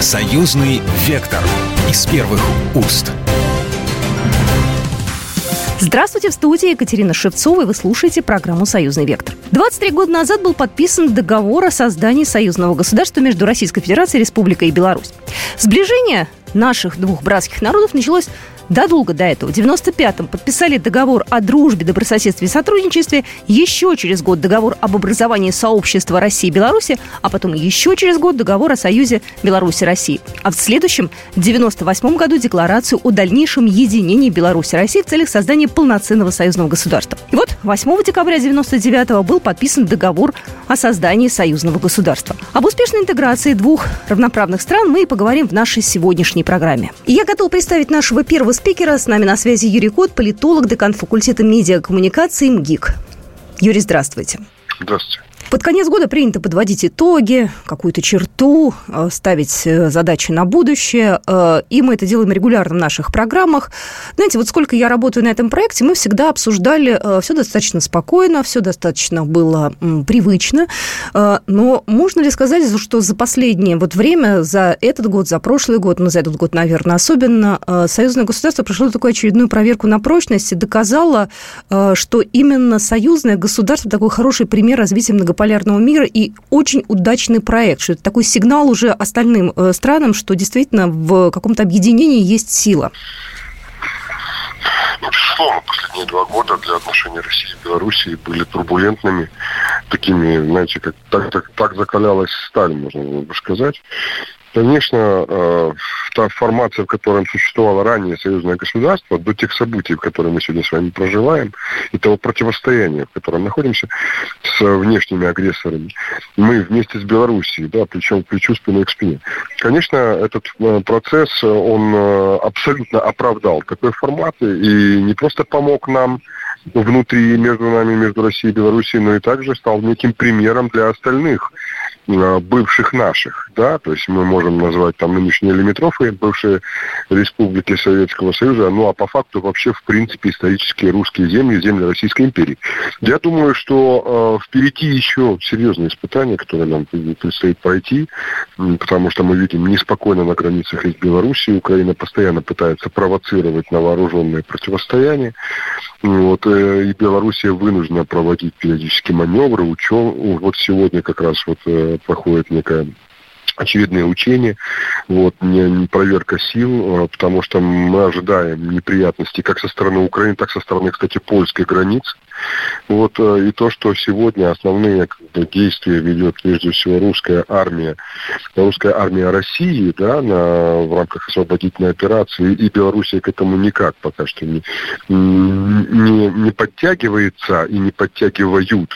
Союзный вектор из первых уст. Здравствуйте, в студии Екатерина Шевцова, и вы слушаете программу «Союзный вектор». 23 года назад был подписан договор о создании союзного государства между Российской Федерацией, Республикой и Беларусь. Сближение наших двух братских народов началось Задолго до этого, в 95-м, подписали договор о дружбе, добрососедстве и сотрудничестве, еще через год договор об образовании сообщества России и Беларуси, а потом еще через год договор о союзе Беларуси и России. А в следующем, в 98 году, декларацию о дальнейшем единении Беларуси и России в целях создания полноценного союзного государства. И вот 8 декабря 99 был подписан договор о создании союзного государства. Об успешной интеграции двух равноправных стран мы и поговорим в нашей сегодняшней программе. И я готова представить нашего первого спикера. С нами на связи Юрий Кот, политолог, декан факультета медиакоммуникации МГИК. Юрий, здравствуйте. Здравствуйте. Под конец года принято подводить итоги, какую-то черту, э, ставить э, задачи на будущее. Э, и мы это делаем регулярно в наших программах. Знаете, вот сколько я работаю на этом проекте, мы всегда обсуждали все достаточно спокойно, все достаточно было привычно. Но можно ли сказать, что за последнее вот время, за этот год, за прошлый год, ну, за этот год, наверное, особенно, союзное государство прошло такую очередную проверку на прочность и доказало, что именно союзное государство такой хороший пример развития многополярного многополярного мира и очень удачный проект, что это такой сигнал уже остальным э, странам, что действительно в каком-то объединении есть сила. Ну, безусловно, последние два года для отношений России и Белоруссии были турбулентными, такими, знаете, как так, так, так закалялась сталь, можно бы сказать. Конечно, э, та формация, в которой существовало ранее союзное государство, до тех событий, в которые мы сегодня с вами проживаем, и того противостояния, в котором находимся с внешними агрессорами, мы вместе с Белоруссией, да, причем плечу спиной к спине. Конечно, этот э, процесс, он э, абсолютно оправдал такой формат и не просто помог нам внутри, между нами, между Россией и Белоруссией, но и также стал неким примером для остальных бывших наших, да, то есть мы можем назвать там нынешние лимитрофы, бывшие республики Советского Союза, ну а по факту вообще в принципе исторические русские земли, земли Российской империи. Я думаю, что э, впереди еще серьезные испытания, которые нам предстоит пройти, потому что мы видим неспокойно на границах из Беларуси, Украина постоянно пытается провоцировать на вооруженные противостояния, вот, э, и Белоруссия вынуждена проводить периодически маневры, учет, вот сегодня как раз вот э, проходит некая очевидные учения, вот, не, не проверка сил, а, потому что мы ожидаем неприятностей как со стороны Украины, так со стороны, кстати, польской границы. Вот, э, и то, что сегодня основные действия ведет прежде всего русская армия, русская армия России, да, на, в рамках освободительной операции, и Белоруссия к этому никак пока что не, не, не подтягивается и не подтягивают.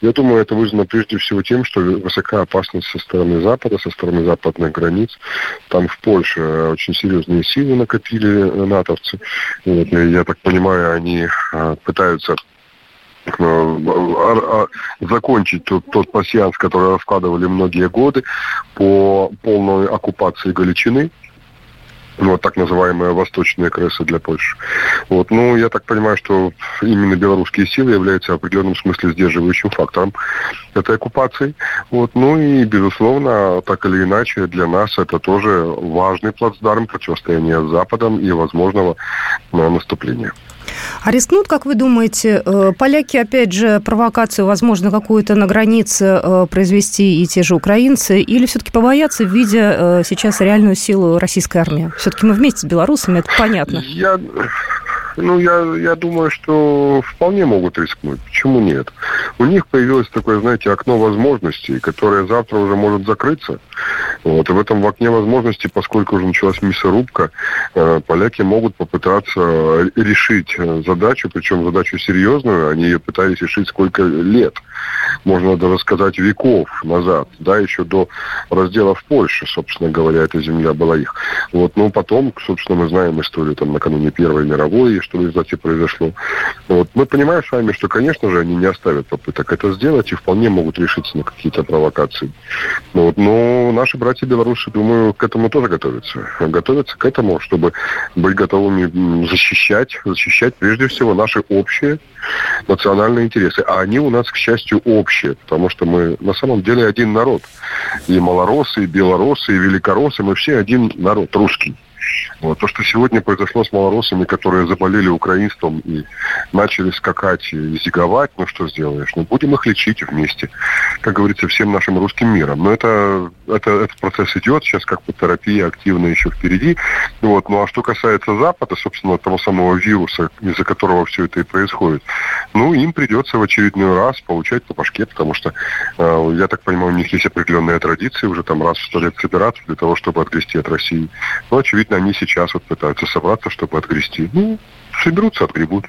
Я думаю, это вызвано прежде всего тем, что высока опасность со стороны Запада, со стороны западных границ. Там в Польше очень серьезные силы накопили натовцы. Вот, я так понимаю, они а, пытаются Э, закончить тот, тот пассианс, который раскладывали многие годы по полной оккупации Галичины вот так называемые восточные крысы для Польши. Вот. Ну, я так понимаю, что именно белорусские силы являются в определенном смысле сдерживающим фактором этой оккупации. Вот. Ну и, безусловно, так или иначе, для нас это тоже важный плацдарм противостояния с Западом и возможного наступления. А рискнут, как вы думаете, э, поляки, опять же, провокацию, возможно, какую-то на границе э, произвести и те же украинцы, или все-таки побоятся, видя э, сейчас реальную силу российской армии? Все-таки мы вместе с белорусами, это понятно. Я, ну, я, я думаю, что вполне могут рискнуть. Почему нет? У них появилось такое, знаете, окно возможностей, которое завтра уже может закрыться. Вот. И в этом в окне возможностей, поскольку уже началась мясорубка, э, поляки могут попытаться решить э, задачу, причем задачу серьезную. Они ее пытались решить сколько лет. Можно даже сказать веков назад, да, еще до раздела в Польше, собственно говоря, эта земля была их. Вот, но потом, собственно, мы знаем историю там накануне Первой мировой, что в результате произошло. Вот. Мы понимаем с вами, что, конечно же, они не оставят попыток это сделать и вполне могут решиться на какие-то провокации. Вот. Но наши братья белорусы, думаю, к этому тоже готовятся. Готовятся к этому, чтобы быть готовыми защищать, защищать прежде всего наши общие национальные интересы. А они у нас, к счастью, общие, потому что мы на самом деле один народ. И малоросы, и белорусы, и великоросы, мы все один народ, русский. Вот. То, что сегодня произошло с малоросами, которые заболели украинством и начали скакать и зиговать, ну что сделаешь? Ну, будем их лечить вместе, как говорится, всем нашим русским миром. Но это, это, этот процесс идет, сейчас как бы терапия активно еще впереди. Вот. Ну, а что касается Запада, собственно, того самого вируса, из-за которого все это и происходит, ну, им придется в очередной раз получать по башке, потому что, э, я так понимаю, у них есть определенные традиции уже там раз в сто лет собираться для того, чтобы отгрести от России. Но, очевидно, они сейчас вот пытаются собраться, чтобы отгрести. Ну, соберутся, отгребут.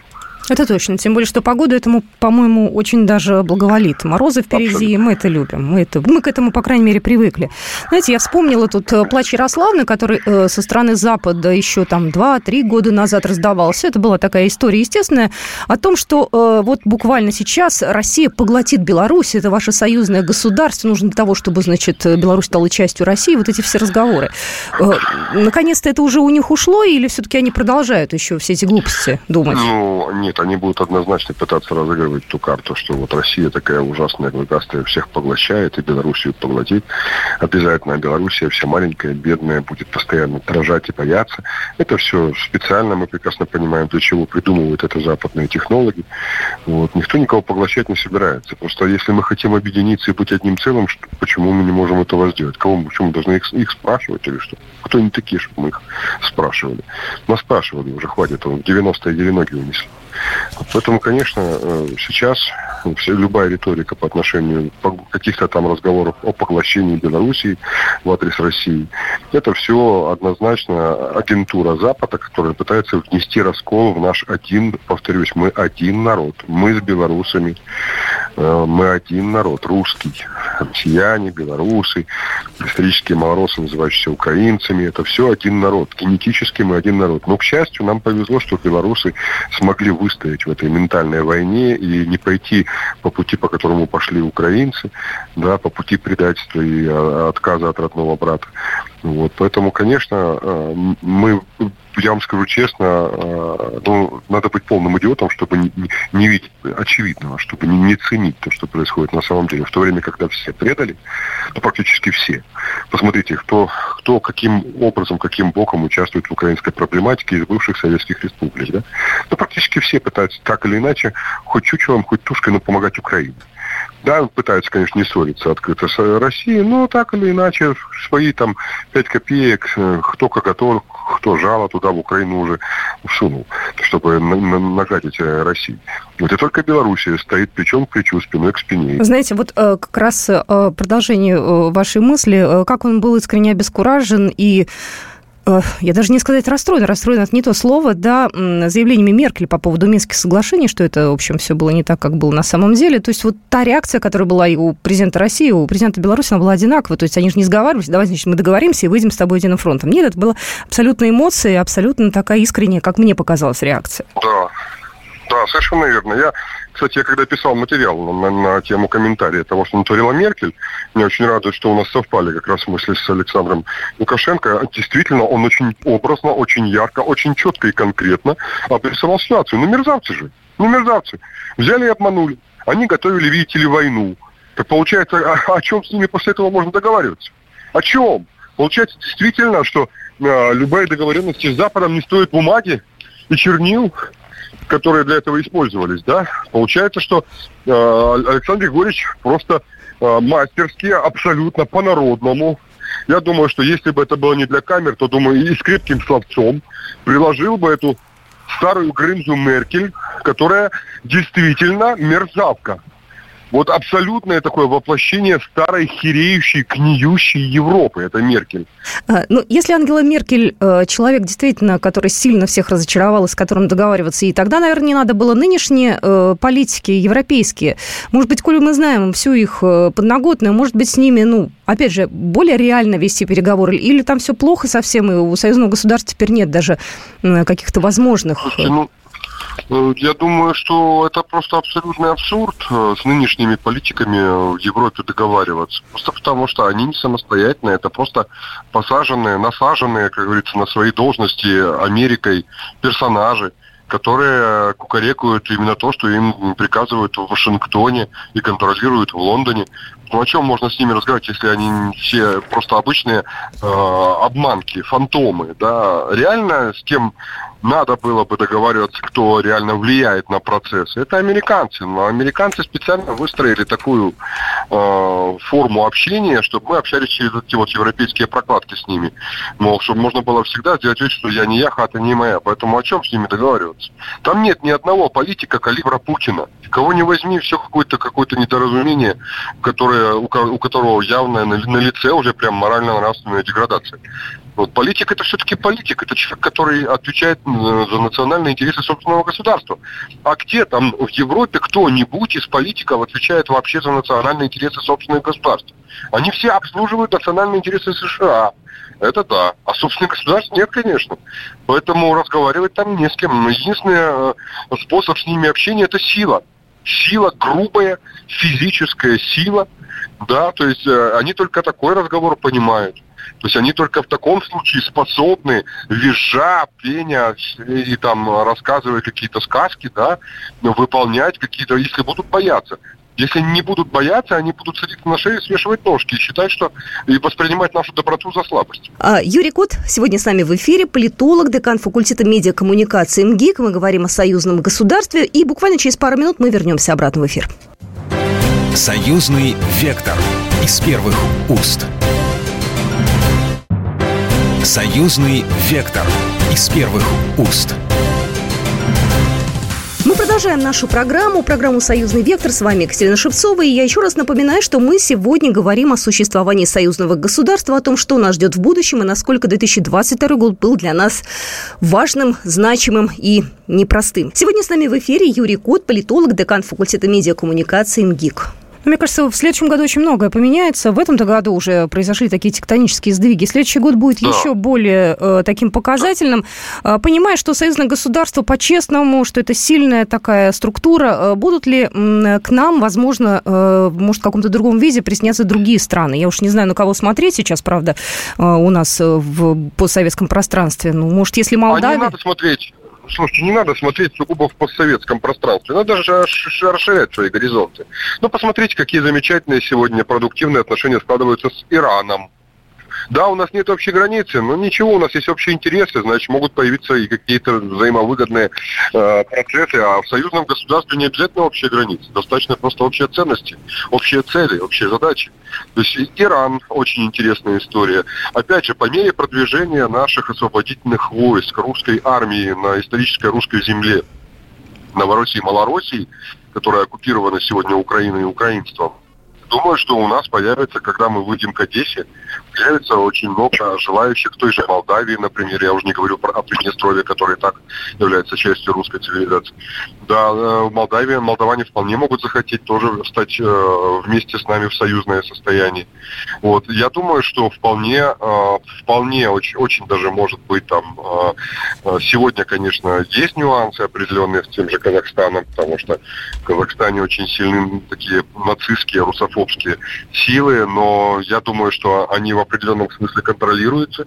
Это точно. Тем более, что погода этому, по-моему, очень даже благоволит. Морозы впереди, Абсолютно. мы это любим. Мы, это, мы к этому, по крайней мере, привыкли. Знаете, я вспомнила тут э, плач Ярославны, который э, со стороны Запада еще там 2-3 года назад раздавался. Это была такая история естественная о том, что э, вот буквально сейчас Россия поглотит Беларусь. Это ваше союзное государство. Нужно для того, чтобы, значит, Беларусь стала частью России. Вот эти все разговоры. Э, наконец-то это уже у них ушло или все-таки они продолжают еще все эти глупости думать? Ну, нет, они будут однозначно пытаться разыгрывать ту карту, что вот Россия такая ужасная, клыкастая, всех поглощает, и Белоруссию поглотит. Обязательно Белоруссия вся маленькая, бедная, будет постоянно дрожать и бояться. Это все специально, мы прекрасно понимаем, для чего придумывают это западные технологи. Вот. Никто никого поглощать не собирается. Просто если мы хотим объединиться и быть одним целым, что, почему мы не можем этого сделать? Кого мы, почему мы должны их, их спрашивать или что? Кто они такие, чтобы мы их спрашивали? Нас спрашивали уже, хватит, он 90-е ноги унесли. Поэтому, конечно, э, сейчас вся, любая риторика по отношению каких-то там разговоров о поглощении Белоруссии в адрес России, это все однозначно агентура Запада, которая пытается внести раскол в наш один, повторюсь, мы один народ. Мы с белорусами, мы один народ, русский. Россияне, белорусы, исторические малоросы, называющиеся украинцами, это все один народ. Генетически мы один народ. Но, к счастью, нам повезло, что белорусы смогли выстоять в этой ментальной войне и не пойти по пути, по которому пошли украинцы, да, по пути предательства и а, отказа от родного брата. Вот, поэтому, конечно, э, мы, я вам скажу честно, э, ну, надо быть полным идиотом, чтобы не, не видеть очевидного, чтобы не, не ценить то, что происходит на самом деле. В то время, когда все предали, ну, практически все. Посмотрите, кто, кто каким образом, каким боком участвует в украинской проблематике из бывших советских республик. Да? Ну, практически все пытаются так или иначе, хоть чучелом, хоть тушкой, но помогать Украине. Да, пытаются, конечно, не ссориться открыто с Россией, но так или иначе свои там 5 копеек, э, кто как готов, кто жало туда в Украину уже всунул, чтобы нагадить э, России. Вот и только Белоруссия стоит плечом к плечу, спиной к спине. Знаете, вот э, как раз продолжение вашей мысли, как он был искренне обескуражен и я даже не сказать расстроен, расстроен это не то слово, да, заявлениями Меркель по поводу Минских соглашений, что это, в общем, все было не так, как было на самом деле. То есть вот та реакция, которая была и у президента России, и у президента Беларуси, она была одинаковая. То есть они же не сговаривались, давай, значит, мы договоримся и выйдем с тобой единым фронтом. Нет, это была абсолютно эмоция, абсолютно такая искренняя, как мне показалась, реакция. Да, да, совершенно верно. Я кстати, я когда писал материал на, на тему комментария того, что натворила Меркель, меня очень радует, что у нас совпали как раз мысли с Александром Лукашенко. Действительно, он очень образно, очень ярко, очень четко и конкретно обрисовал ситуацию. Ну, мерзавцы же. Ну, мерзавцы. Взяли и обманули. Они готовили, видите ли, войну. Так получается, о, о чем с ними после этого можно договариваться? О чем? Получается действительно, что э, любые договоренности с Западом не стоят бумаги и чернил, которые для этого использовались, да, получается, что э, Александр Григорьевич просто э, мастерски, абсолютно по-народному, я думаю, что если бы это было не для камер, то, думаю, и с крепким словцом приложил бы эту старую Грымзу Меркель, которая действительно мерзавка. Вот абсолютное такое воплощение старой хереющей, гниющей Европы. Это Меркель. А, ну, если Ангела Меркель э, человек действительно, который сильно всех разочаровал и с которым договариваться, и тогда, наверное, не надо было нынешние э, политики европейские. Может быть, коли мы знаем всю их э, подноготную, может быть, с ними, ну, опять же, более реально вести переговоры? Или там все плохо совсем, и у союзного государства теперь нет даже каких-то возможных... Слушайте, ну, я думаю, что это просто абсолютный абсурд э, с нынешними политиками в Европе договариваться. Просто потому что они не самостоятельные, это просто посаженные, насаженные, как говорится, на свои должности Америкой персонажи которые кукарекают именно то, что им приказывают в Вашингтоне и контролируют в Лондоне. Ну о чем можно с ними разговаривать, если они все просто обычные э, обманки, фантомы, да? Реально с кем надо было бы договариваться, кто реально влияет на процесс. Это американцы. Но американцы специально выстроили такую э, форму общения, чтобы мы общались через эти вот европейские прокладки с ними. Мол, чтобы можно было всегда сделать вид, что я не я, хата не моя. Поэтому о чем с ними договариваться? Там нет ни одного политика калибра Путина. Кого не возьми, все какое-то какое-то недоразумение, которое, у, у которого явно на, на лице уже прям морально-нравственная деградация. Вот политик это все-таки политик, это человек, который отвечает за национальные интересы собственного государства. А где там в Европе кто-нибудь из политиков отвечает вообще за национальные интересы собственных государств? Они все обслуживают национальные интересы США. Это да. А собственных государств нет, конечно. Поэтому разговаривать там не с кем. Единственный э, способ с ними общения – это сила. Сила грубая, физическая сила. Да, то есть э, они только такой разговор понимают. То есть они только в таком случае способны, визжа, пеня и, и там рассказывая какие-то сказки, да, выполнять какие-то, если будут бояться. Если не будут бояться, они будут садиться на шею, свешивать ножки и считать, что и воспринимать нашу доброту за слабость. А, Юрий Кот сегодня с нами в эфире, политолог, декан факультета медиакоммуникации МГИК. Мы говорим о союзном государстве, и буквально через пару минут мы вернемся обратно в эфир. Союзный вектор из первых уст. Союзный вектор из первых уст. Мы продолжаем нашу программу, программу «Союзный вектор». С вами Екатерина Шевцова. И я еще раз напоминаю, что мы сегодня говорим о существовании союзного государства, о том, что нас ждет в будущем и насколько 2022 год был для нас важным, значимым и непростым. Сегодня с нами в эфире Юрий Кот, политолог, декан факультета медиакоммуникации МГИК. Ну, мне кажется, в следующем году очень многое поменяется. В этом-то году уже произошли такие тектонические сдвиги. Следующий год будет да. еще более э, таким показательным. Э, понимая, что союзное государство по-честному, что это сильная такая структура, э, будут ли э, к нам, возможно, э, может, в каком-то другом виде присняться другие страны? Я уж не знаю, на кого смотреть сейчас, правда, э, у нас в постсоветском пространстве. Ну, может, если Молдавия... А не надо смотреть слушайте, не надо смотреть сугубо в постсоветском пространстве. Надо же расширять свои горизонты. Ну, посмотрите, какие замечательные сегодня продуктивные отношения складываются с Ираном да, у нас нет общей границы, но ничего, у нас есть общие интересы, значит, могут появиться и какие-то взаимовыгодные э, процессы, а в союзном государстве не обязательно общие границы, достаточно просто общие ценности, общие цели, общие задачи. То есть Иран очень интересная история. Опять же, по мере продвижения наших освободительных войск русской армии на исторической русской земле, Новороссии и Малороссии, которая оккупирована сегодня Украиной и украинством, думаю, что у нас появится, когда мы выйдем к Одессе, появится очень много желающих той же Молдавии, например, я уже не говорю про Приднестровье, которое так является частью русской цивилизации. Да, э, в Молдавии молдаване вполне могут захотеть тоже стать э, вместе с нами в союзное состояние. Вот. Я думаю, что вполне, э, вполне очень, очень даже может быть там сегодня, конечно, есть нюансы определенные с тем же Казахстаном, потому что в Казахстане очень сильные такие нацистские, русофобские силы, но я думаю, что они определенном смысле контролируется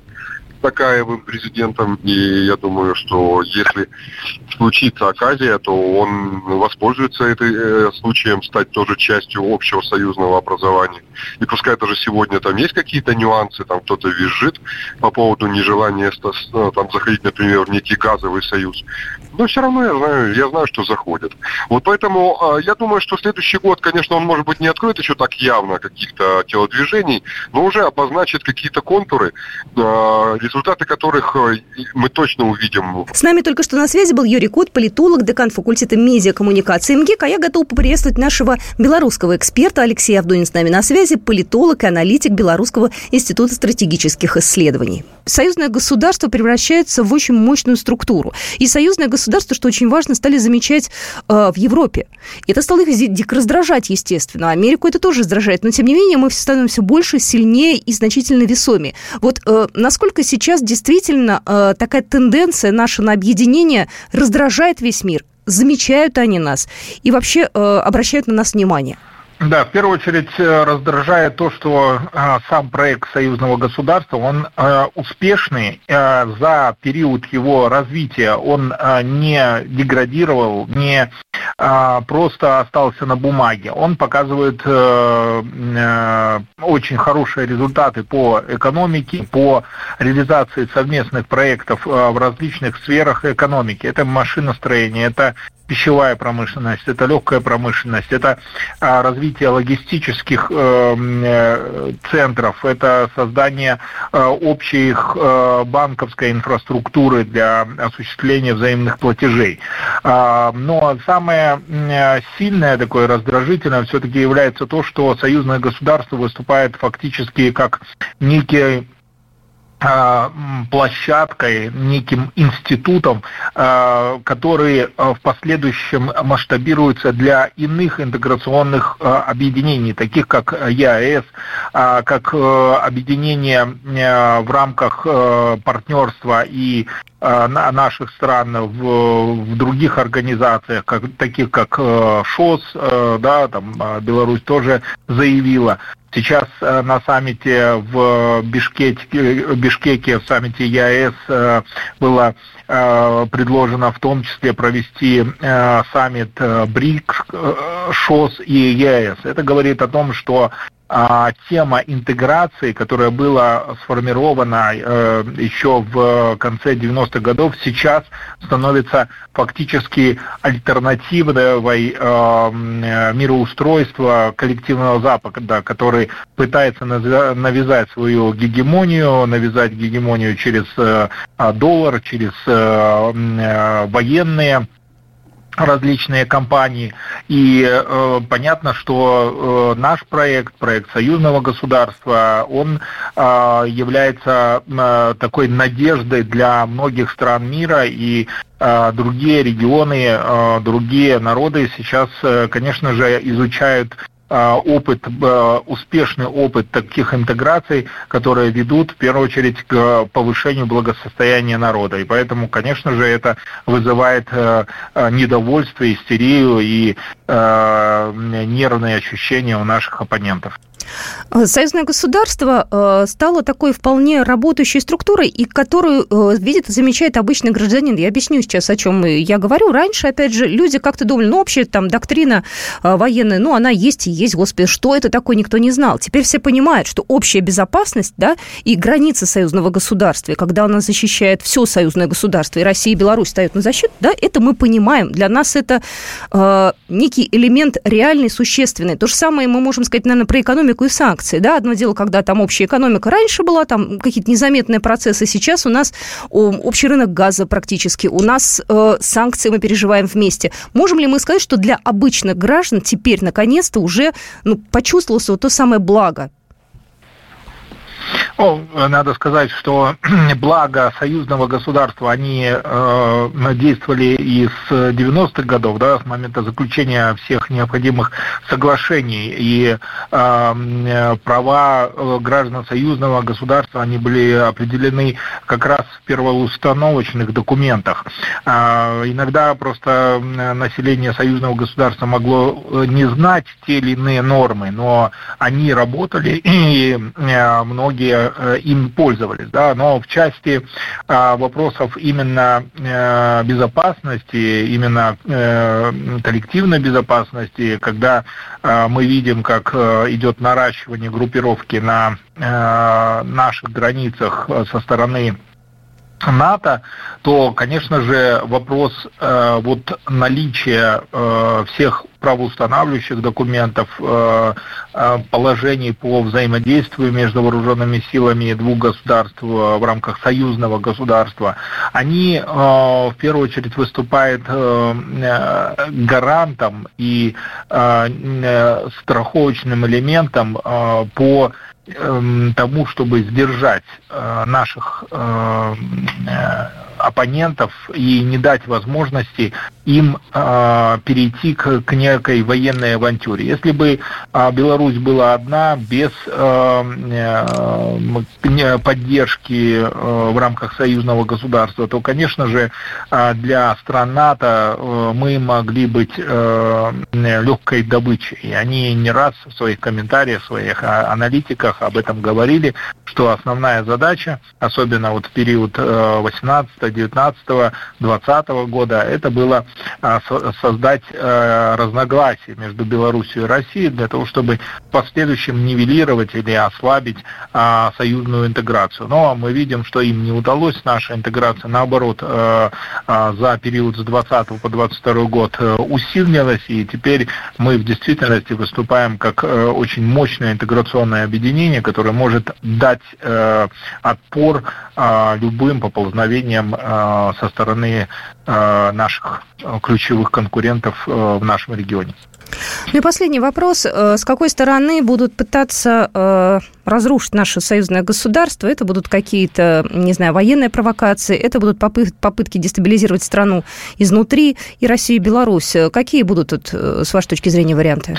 Такаевым президентом, и я думаю, что если случится оказия, то он воспользуется этим э, случаем стать тоже частью общего союзного образования. И пускай даже сегодня там есть какие-то нюансы, там кто-то визжит по поводу нежелания там заходить, например, в некий газовый союз, но все равно я знаю, я знаю, что заходят. Вот поэтому э, я думаю, что следующий год, конечно, он, может быть, не откроет еще так явно каких-то телодвижений, но уже обозначит какие-то контуры, э, результаты которых э, мы точно увидим. С нами только что на связи был Юрий Кот, политолог, декан факультета медиакоммуникации МГИК, а я готова поприветствовать нашего белорусского эксперта Алексея Авдонин с нами на связи, политолог и аналитик Белорусского института стратегических исследований. союзное государство превращается в очень мощную структуру. И союзное государство, что очень важно, стали замечать э, в Европе. И это стало их дико раздражать, естественно. Америку это тоже раздражает. Но, тем не менее, мы становимся больше, сильнее и значительно весомее. Вот э, насколько сейчас действительно э, такая тенденция наша на объединение раздражает весь мир? Замечают они нас и вообще э, обращают на нас внимание? Да, в первую очередь э, раздражает то, что э, сам проект союзного государства, он э, успешный за период его развития, он не деградировал, не просто остался на бумаге. Он показывает очень хорошие результаты по экономике, по реализации совместных проектов в различных сферах экономики. Это машиностроение, это пищевая промышленность, это легкая промышленность, это а, развитие логистических э, э, центров, это создание э, общих банковской инфраструктуры для осуществления взаимных платежей. А, но самое сильное такое раздражительное все-таки является то, что союзное государство выступает фактически как некий Э, площадкой, неким институтом, э, который э, в последующем масштабируется для иных интеграционных объединений, таких как ЕАЭС, как объединение в рамках партнерства и наших стран в, в других организациях, как, таких как ШОС, да, там Беларусь тоже заявила. Сейчас э, на саммите в Бишкеке, Бишкеке, в саммите ЕАЭС э, было э, предложено в том числе провести саммит БРИКС, ШОС и ЕАЭС. Это говорит о том, что тема интеграции, которая была сформирована э, еще в конце 90-х годов, сейчас становится фактически альтернативой э, мироустройства коллективного Запада, который пытается навязать свою гегемонию, навязать гегемонию через э, доллар, через военные различные компании. И э, понятно, что э, наш проект, проект союзного государства, он э, является э, такой надеждой для многих стран мира и э, другие регионы, э, другие народы сейчас, э, конечно же, изучают опыт, а, успешный опыт таких интеграций, которые ведут в первую очередь к повышению благосостояния народа. И поэтому, конечно же, это вызывает а, недовольство, истерию и нервные ощущения у наших оппонентов. Э, союзное государство э, стало такой вполне работающей структурой, и которую э, видит замечает обычный гражданин. Я объясню сейчас, о чем я говорю. Раньше, опять же, люди как-то думали, ну, общая там доктрина военная, ну, она есть и есть, господи, что это такое, никто не знал. Теперь все понимают, что общая безопасность, да, и границы союзного государства, когда она защищает все союзное государство, и Россия и Беларусь стоят на защиту, да, это мы понимаем. Для нас это э, некий элемент реальный, существенный. То же самое мы можем сказать, наверное, про экономику экономику и санкции. Да? Одно дело, когда там общая экономика раньше была, там какие-то незаметные процессы. Сейчас у нас общий рынок газа практически. У нас э, санкции мы переживаем вместе. Можем ли мы сказать, что для обычных граждан теперь наконец-то уже ну, почувствовалось вот то самое благо ну, надо сказать, что благо союзного государства, они э, действовали и с 90-х годов, да, с момента заключения всех необходимых соглашений. И э, права э, граждан союзного государства, они были определены как раз в первоустановочных документах. Э, иногда просто население союзного государства могло э, не знать те или иные нормы, но они работали, и э, многие Э, им пользовались, да, но в части а, вопросов именно э, безопасности, именно э, коллективной безопасности, когда мы видим, как идет наращивание группировки на наших границах со стороны НАТО, то, конечно же, вопрос э, вот наличия э, всех правоустанавливающих документов, положений по взаимодействию между вооруженными силами двух государств в рамках союзного государства, они в первую очередь выступают гарантом и страховочным элементом по тому, чтобы сдержать наших оппонентов и не дать возможности им э, перейти к, к некой военной авантюре. Если бы э, Беларусь была одна, без э, э, поддержки э, в рамках союзного государства, то, конечно же, э, для стран НАТО э, мы могли быть э, легкой добычей. И они не раз в своих комментариях, в своих аналитиках об этом говорили, что основная задача, особенно вот в период 18 19 20 года, это было а, создать э, разногласия между Беларусью и Россией для того, чтобы в последующем нивелировать или ослабить а, союзную интеграцию. Но мы видим, что им не удалось. Наша интеграция, наоборот, э, а, за период с 20 по 22 год э, усилилась, и теперь мы в действительности выступаем как очень мощное интеграционное объединение, которое может дать отпор любым поползновениям со стороны э, наших ключевых конкурентов э, в нашем регионе. Ну и последний вопрос. С какой стороны будут пытаться разрушить наше союзное государство? Это будут какие-то, не знаю, военные провокации, это будут попытки дестабилизировать страну изнутри и Россию и Беларусь. Какие будут, с вашей точки зрения, варианты?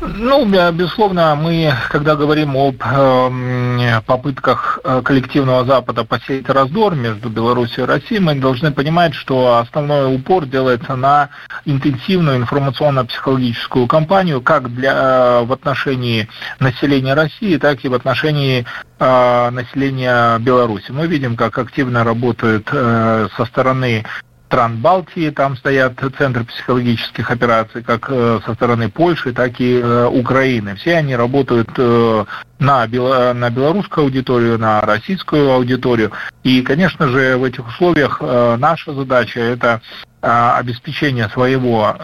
Ну, безусловно, мы, когда говорим об э, попытках коллективного Запада посеять раздор между Беларусью и Россией, мы должны понимать, что основной упор делается на интенсивную информационно-психологическую кампанию как для, э, в отношении населения России, так и в отношении э, населения Беларуси. Мы видим, как активно работают э, со стороны стран Балтии, там стоят центры психологических операций, как э, со стороны Польши, так и э, Украины. Все они работают э, на, бело, на белорусскую аудиторию, на российскую аудиторию. И, конечно же, в этих условиях наша задача – это обеспечение своего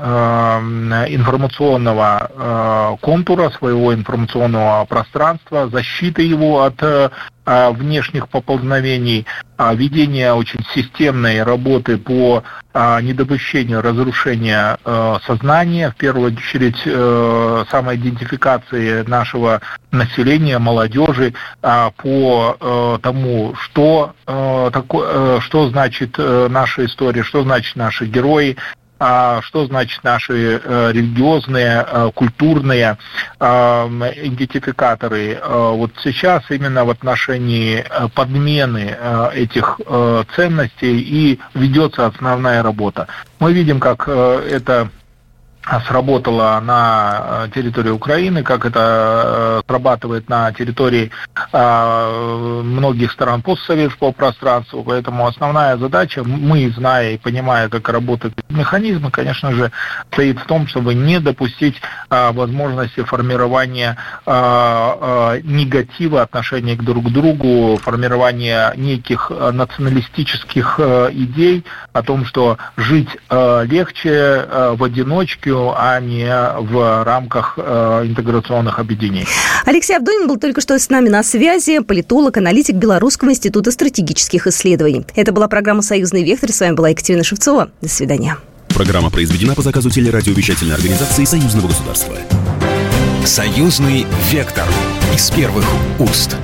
информационного контура, своего информационного пространства, защиты его от внешних поползновений, ведение очень системной работы по недопущению разрушения сознания, в первую очередь самоидентификации нашего населения, молодежи по тому, что, что значит наша история, что значит наши герои, а что значит наши э, религиозные, э, культурные идентификаторы. Э, вот сейчас именно в отношении подмены этих ценностей и ведется основная работа. Мы видим, как это сработало на э, территории Украины, как это э, срабатывает на территории э, многих стран постсоветского пространства. Поэтому основная задача, мы, зная и понимая, как работают механизмы, конечно же, стоит в том, чтобы не допустить возможности формирования негатива отношения друг к другу, формирования неких националистических идей о том, что жить легче в одиночке, целью, а не в рамках э, интеграционных объединений. Алексей Авдонин был только что с нами на связи, политолог, аналитик Белорусского института стратегических исследований. Это была программа «Союзный вектор». С вами была Екатерина Шевцова. До свидания. Программа произведена по заказу телерадиовещательной организации Союзного государства. «Союзный вектор» из первых уст.